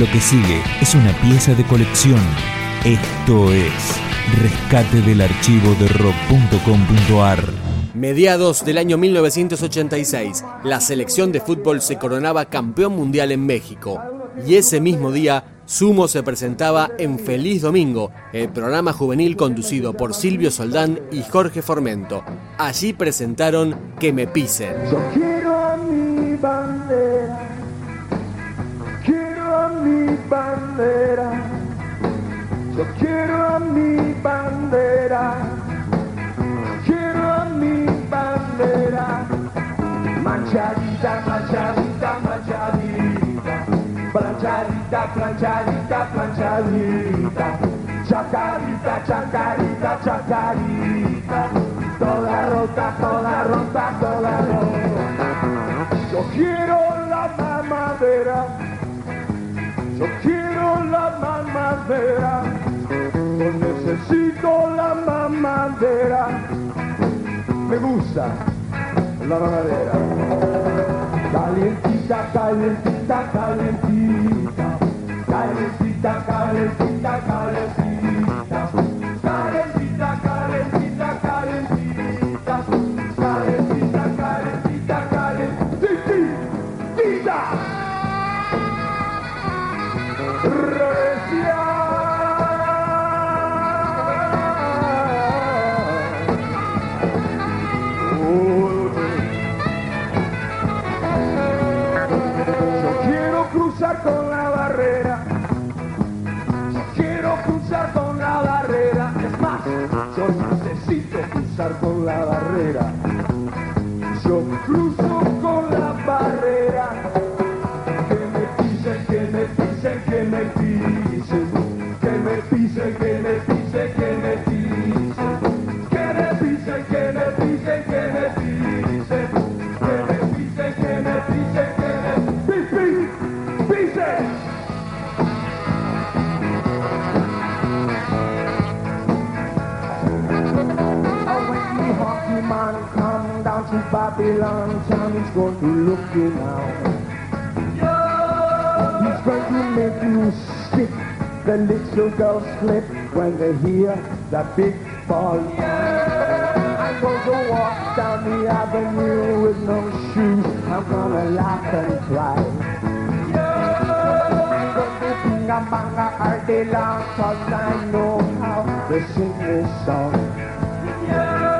Lo que sigue es una pieza de colección. Esto es Rescate del archivo de rock.com.ar. Mediados del año 1986, la selección de fútbol se coronaba campeón mundial en México. Y ese mismo día, Sumo se presentaba en Feliz Domingo, el programa juvenil conducido por Silvio Soldán y Jorge Formento. Allí presentaron Que me pisen. bandera, yo quiero a mi bandera, quiero a mi bandera, manchadita, manchadita, manchadita, planchadita, planchadita, planchadita, chacarita, chacarita, chacarita, toda rota, toda rota, toda rota. No quiero la mamadera, no necesito la mamadera. Me gusta la mamadera. Calientita, calientita, calientita. Calientita, calientita, calientita. con la barrera, quiero cruzar con la barrera, es más, yo necesito cruzar con la barrera, yo cruzo con la barrera, que me pisen, que me pisen, que me pisen, que me pisen, que monkey man come down to Babylon town. He's going to look you now. He's going to make you sick. The little girls flip when they hear the big ball. I'm going to walk down the avenue with no shoes. I'm gonna laugh and cry ng mga arte lang Cause I know how to sing this song yeah.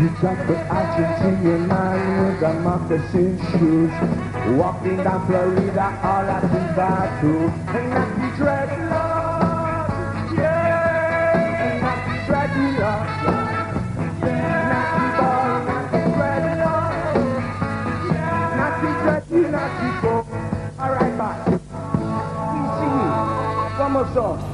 You The Argentinian man with the moccasin shoes Walking down Florida all at the battle And Not be dreadlock, yeah And not be dreadlock Alright, One more song.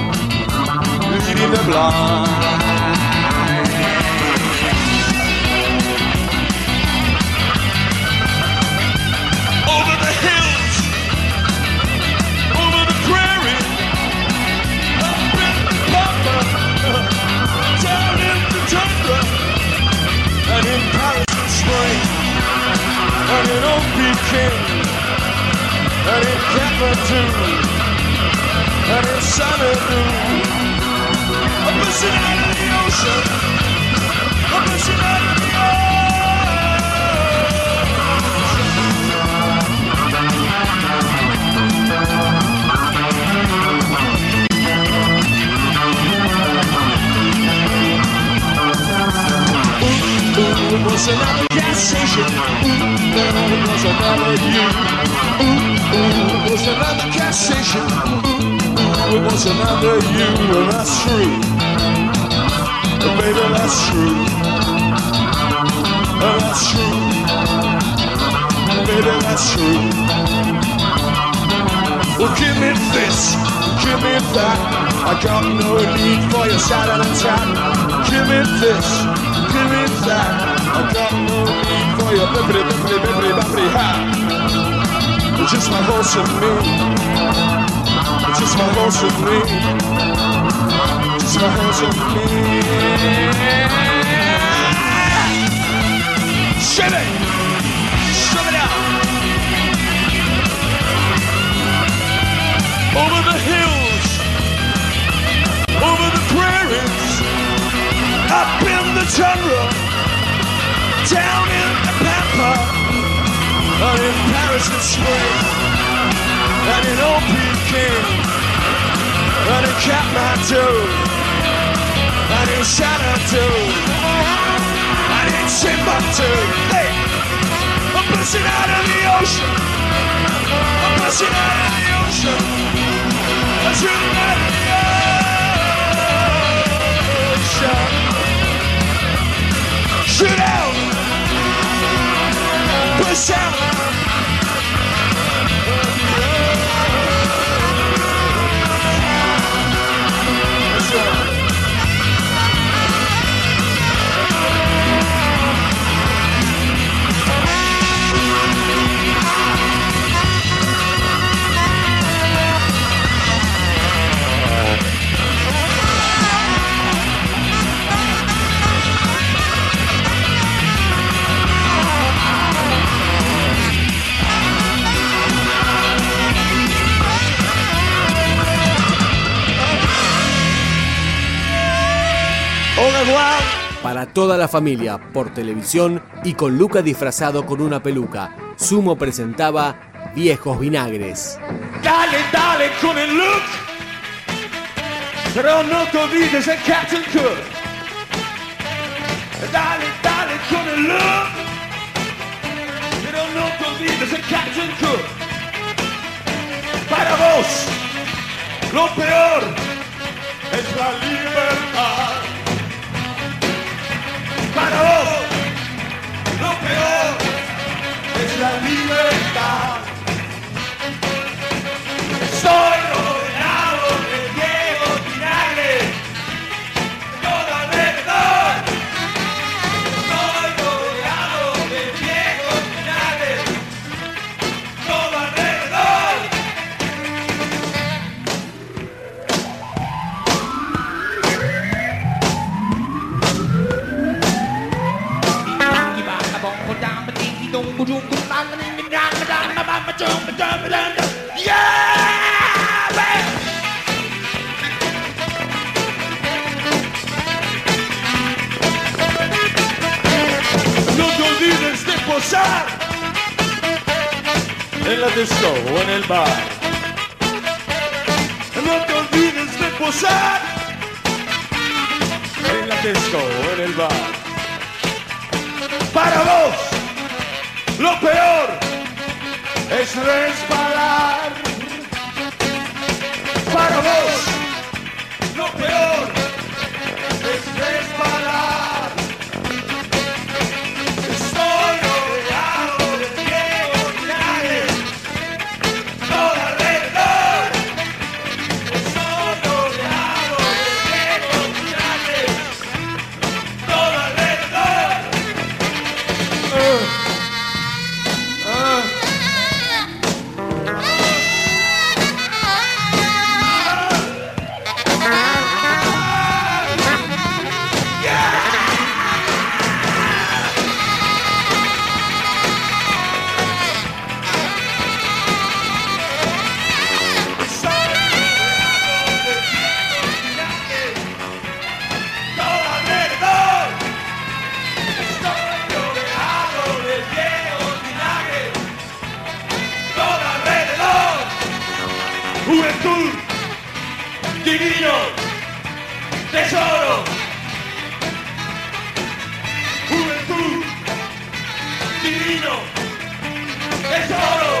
Willy the Blind. Over the hills, over the prairie, up in the pampa, down in the tundra, and in Paris in spring, and in Old Peking, and in Kathmandu, and in Xanadu was another gas station. Ooh, was another you. Ooh, ooh, was another gas station. Ooh, ooh, was another you, and that's true. Baby, that's true. That's true. Baby, that's true. Well, give me this, give me that. I got no need for your satin and tat. Give me this, give me that. I got no need for your bippity bippity bippity bippity hat. It's just my horse and me. It's just my horse and me hands it! me. it out! Over the hills, over the prairies, up in the jungle, down in the pampa, and in Paris in spring, and in old Peking, and in Kathmandu in Xanadu and in Timbuktu. Hey, I'm pushing out of the ocean. I'm pushing out of the ocean. I'm shooting out of the ocean. Shoot out. Push out. para toda la familia, por televisión y con Luca disfrazado con una peluca. Sumo presentaba Viejos Vinagres. Dale, dale con el look, pero no te olvides el Captain Cook. Dale, dale con el look, pero no te olvides el Captain Cook. Para vos, lo peor es la libertad. libertad. No te olvides de posar en la disco en el bar. No te olvides de posar en la disco en el bar. Para vos. Lo peor es resbalar para vos. Juventud, divino, tesoro. Juventud, divino, tesoro.